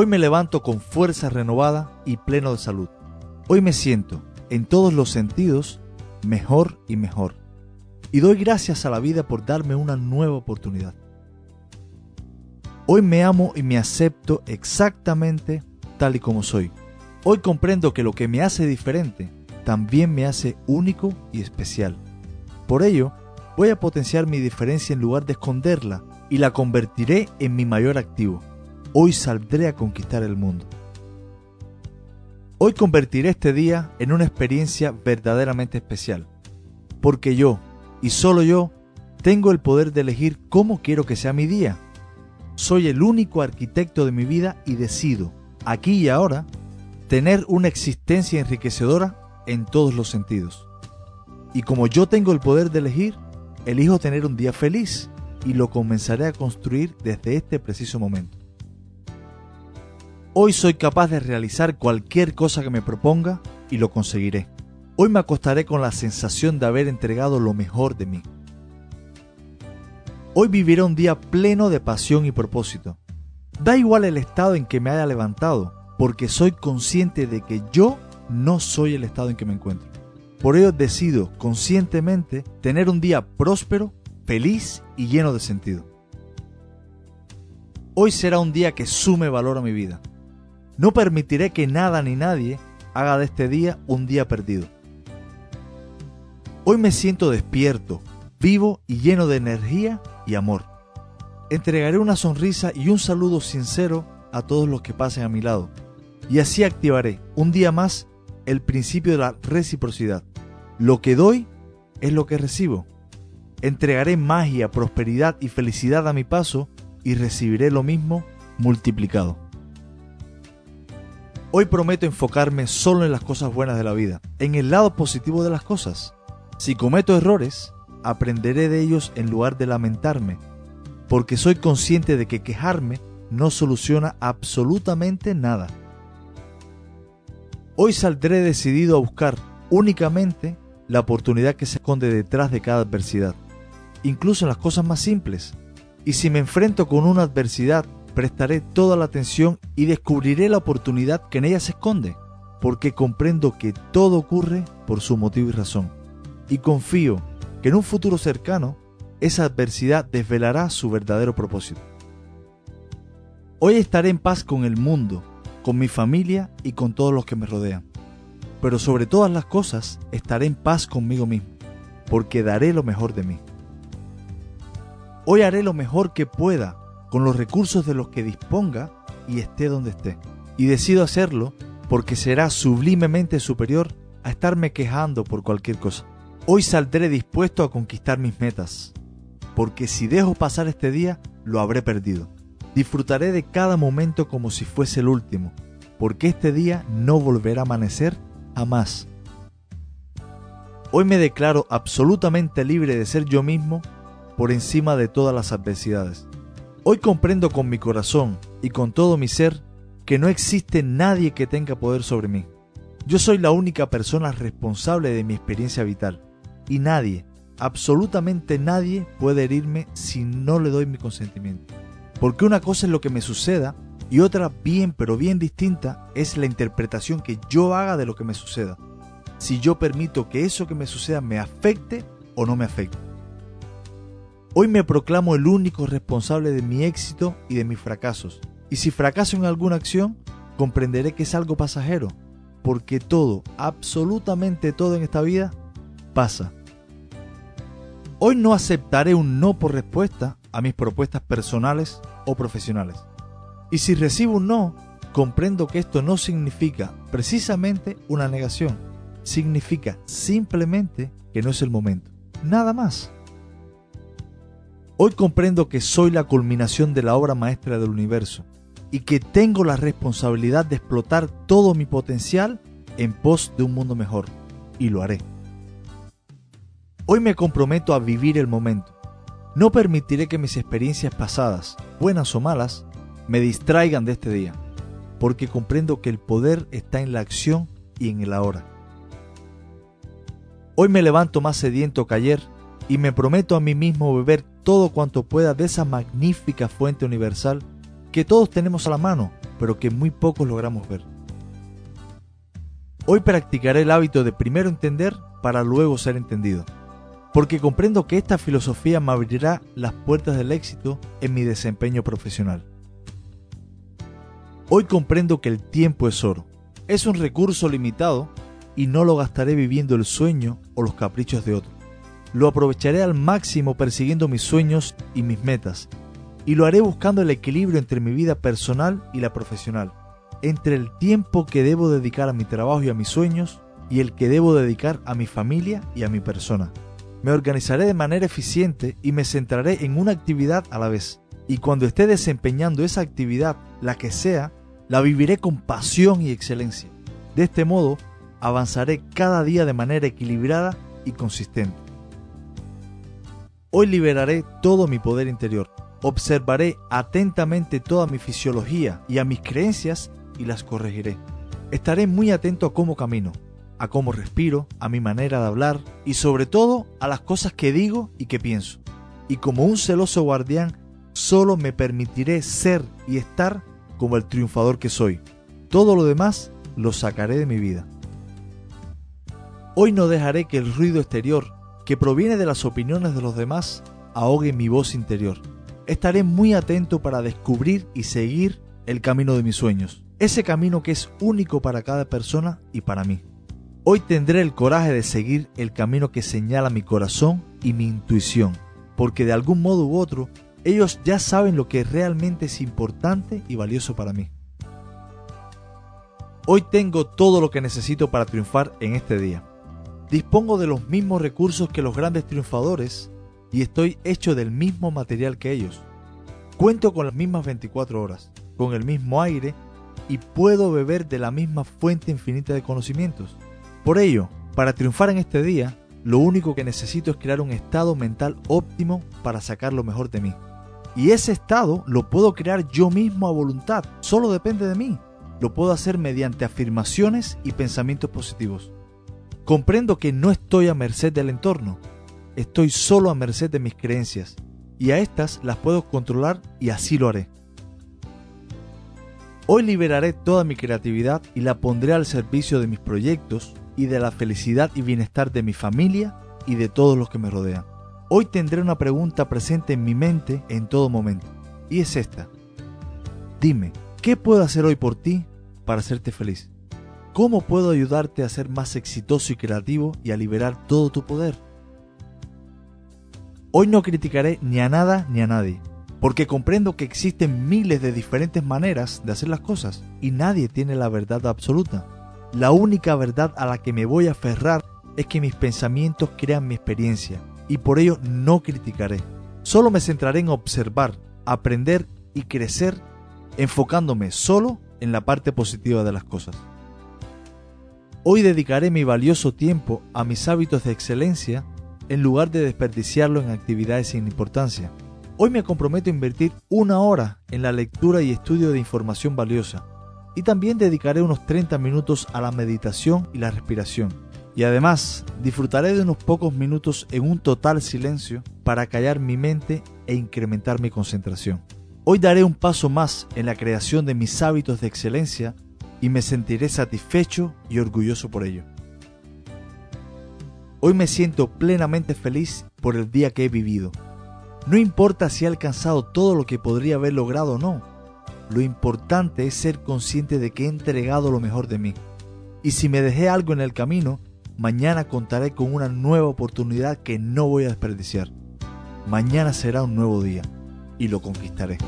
Hoy me levanto con fuerza renovada y pleno de salud. Hoy me siento, en todos los sentidos, mejor y mejor. Y doy gracias a la vida por darme una nueva oportunidad. Hoy me amo y me acepto exactamente tal y como soy. Hoy comprendo que lo que me hace diferente también me hace único y especial. Por ello, voy a potenciar mi diferencia en lugar de esconderla y la convertiré en mi mayor activo. Hoy saldré a conquistar el mundo. Hoy convertiré este día en una experiencia verdaderamente especial, porque yo, y solo yo, tengo el poder de elegir cómo quiero que sea mi día. Soy el único arquitecto de mi vida y decido, aquí y ahora, tener una existencia enriquecedora en todos los sentidos. Y como yo tengo el poder de elegir, elijo tener un día feliz y lo comenzaré a construir desde este preciso momento. Hoy soy capaz de realizar cualquier cosa que me proponga y lo conseguiré. Hoy me acostaré con la sensación de haber entregado lo mejor de mí. Hoy viviré un día pleno de pasión y propósito. Da igual el estado en que me haya levantado, porque soy consciente de que yo no soy el estado en que me encuentro. Por ello decido conscientemente tener un día próspero, feliz y lleno de sentido. Hoy será un día que sume valor a mi vida. No permitiré que nada ni nadie haga de este día un día perdido. Hoy me siento despierto, vivo y lleno de energía y amor. Entregaré una sonrisa y un saludo sincero a todos los que pasen a mi lado. Y así activaré un día más el principio de la reciprocidad. Lo que doy es lo que recibo. Entregaré magia, prosperidad y felicidad a mi paso y recibiré lo mismo multiplicado. Hoy prometo enfocarme solo en las cosas buenas de la vida, en el lado positivo de las cosas. Si cometo errores, aprenderé de ellos en lugar de lamentarme, porque soy consciente de que quejarme no soluciona absolutamente nada. Hoy saldré decidido a buscar únicamente la oportunidad que se esconde detrás de cada adversidad, incluso en las cosas más simples. Y si me enfrento con una adversidad, prestaré toda la atención y descubriré la oportunidad que en ella se esconde, porque comprendo que todo ocurre por su motivo y razón. Y confío que en un futuro cercano, esa adversidad desvelará su verdadero propósito. Hoy estaré en paz con el mundo con mi familia y con todos los que me rodean. Pero sobre todas las cosas estaré en paz conmigo mismo, porque daré lo mejor de mí. Hoy haré lo mejor que pueda con los recursos de los que disponga y esté donde esté. Y decido hacerlo porque será sublimemente superior a estarme quejando por cualquier cosa. Hoy saldré dispuesto a conquistar mis metas, porque si dejo pasar este día, lo habré perdido. Disfrutaré de cada momento como si fuese el último, porque este día no volverá a amanecer jamás. Hoy me declaro absolutamente libre de ser yo mismo por encima de todas las adversidades. Hoy comprendo con mi corazón y con todo mi ser que no existe nadie que tenga poder sobre mí. Yo soy la única persona responsable de mi experiencia vital y nadie, absolutamente nadie puede herirme si no le doy mi consentimiento. Porque una cosa es lo que me suceda y otra bien, pero bien distinta, es la interpretación que yo haga de lo que me suceda. Si yo permito que eso que me suceda me afecte o no me afecte. Hoy me proclamo el único responsable de mi éxito y de mis fracasos. Y si fracaso en alguna acción, comprenderé que es algo pasajero, porque todo, absolutamente todo en esta vida, pasa. Hoy no aceptaré un no por respuesta a mis propuestas personales o profesionales. Y si recibo un no, comprendo que esto no significa precisamente una negación, significa simplemente que no es el momento. Nada más. Hoy comprendo que soy la culminación de la obra maestra del universo y que tengo la responsabilidad de explotar todo mi potencial en pos de un mundo mejor. Y lo haré. Hoy me comprometo a vivir el momento no permitiré que mis experiencias pasadas, buenas o malas, me distraigan de este día, porque comprendo que el poder está en la acción y en el ahora. Hoy me levanto más sediento que ayer y me prometo a mí mismo beber todo cuanto pueda de esa magnífica fuente universal que todos tenemos a la mano pero que muy pocos logramos ver. Hoy practicaré el hábito de primero entender para luego ser entendido, porque comprendo que esta filosofía me abrirá las puertas del éxito en mi desempeño profesional. Hoy comprendo que el tiempo es oro, es un recurso limitado y no lo gastaré viviendo el sueño o los caprichos de otros. Lo aprovecharé al máximo persiguiendo mis sueños y mis metas, y lo haré buscando el equilibrio entre mi vida personal y la profesional, entre el tiempo que debo dedicar a mi trabajo y a mis sueños y el que debo dedicar a mi familia y a mi persona. Me organizaré de manera eficiente y me centraré en una actividad a la vez. Y cuando esté desempeñando esa actividad, la que sea, la viviré con pasión y excelencia. De este modo, avanzaré cada día de manera equilibrada y consistente. Hoy liberaré todo mi poder interior. Observaré atentamente toda mi fisiología y a mis creencias y las corregiré. Estaré muy atento a cómo camino, a cómo respiro, a mi manera de hablar y sobre todo a las cosas que digo y que pienso. Y como un celoso guardián, solo me permitiré ser y estar como el triunfador que soy. Todo lo demás lo sacaré de mi vida. Hoy no dejaré que el ruido exterior, que proviene de las opiniones de los demás, ahogue mi voz interior. Estaré muy atento para descubrir y seguir el camino de mis sueños, ese camino que es único para cada persona y para mí. Hoy tendré el coraje de seguir el camino que señala mi corazón y mi intuición, porque de algún modo u otro ellos ya saben lo que realmente es importante y valioso para mí. Hoy tengo todo lo que necesito para triunfar en este día. Dispongo de los mismos recursos que los grandes triunfadores y estoy hecho del mismo material que ellos. Cuento con las mismas 24 horas, con el mismo aire y puedo beber de la misma fuente infinita de conocimientos. Por ello, para triunfar en este día, lo único que necesito es crear un estado mental óptimo para sacar lo mejor de mí. Y ese estado lo puedo crear yo mismo a voluntad, solo depende de mí. Lo puedo hacer mediante afirmaciones y pensamientos positivos. Comprendo que no estoy a merced del entorno, estoy solo a merced de mis creencias, y a estas las puedo controlar y así lo haré. Hoy liberaré toda mi creatividad y la pondré al servicio de mis proyectos y de la felicidad y bienestar de mi familia y de todos los que me rodean. Hoy tendré una pregunta presente en mi mente en todo momento, y es esta. Dime, ¿qué puedo hacer hoy por ti para hacerte feliz? ¿Cómo puedo ayudarte a ser más exitoso y creativo y a liberar todo tu poder? Hoy no criticaré ni a nada ni a nadie, porque comprendo que existen miles de diferentes maneras de hacer las cosas y nadie tiene la verdad absoluta. La única verdad a la que me voy a aferrar es que mis pensamientos crean mi experiencia y por ello no criticaré. Solo me centraré en observar, aprender y crecer enfocándome solo en la parte positiva de las cosas. Hoy dedicaré mi valioso tiempo a mis hábitos de excelencia en lugar de desperdiciarlo en actividades sin importancia. Hoy me comprometo a invertir una hora en la lectura y estudio de información valiosa. Y también dedicaré unos 30 minutos a la meditación y la respiración. Y además disfrutaré de unos pocos minutos en un total silencio para callar mi mente e incrementar mi concentración. Hoy daré un paso más en la creación de mis hábitos de excelencia y me sentiré satisfecho y orgulloso por ello. Hoy me siento plenamente feliz por el día que he vivido. No importa si he alcanzado todo lo que podría haber logrado o no. Lo importante es ser consciente de que he entregado lo mejor de mí. Y si me dejé algo en el camino, mañana contaré con una nueva oportunidad que no voy a desperdiciar. Mañana será un nuevo día y lo conquistaré.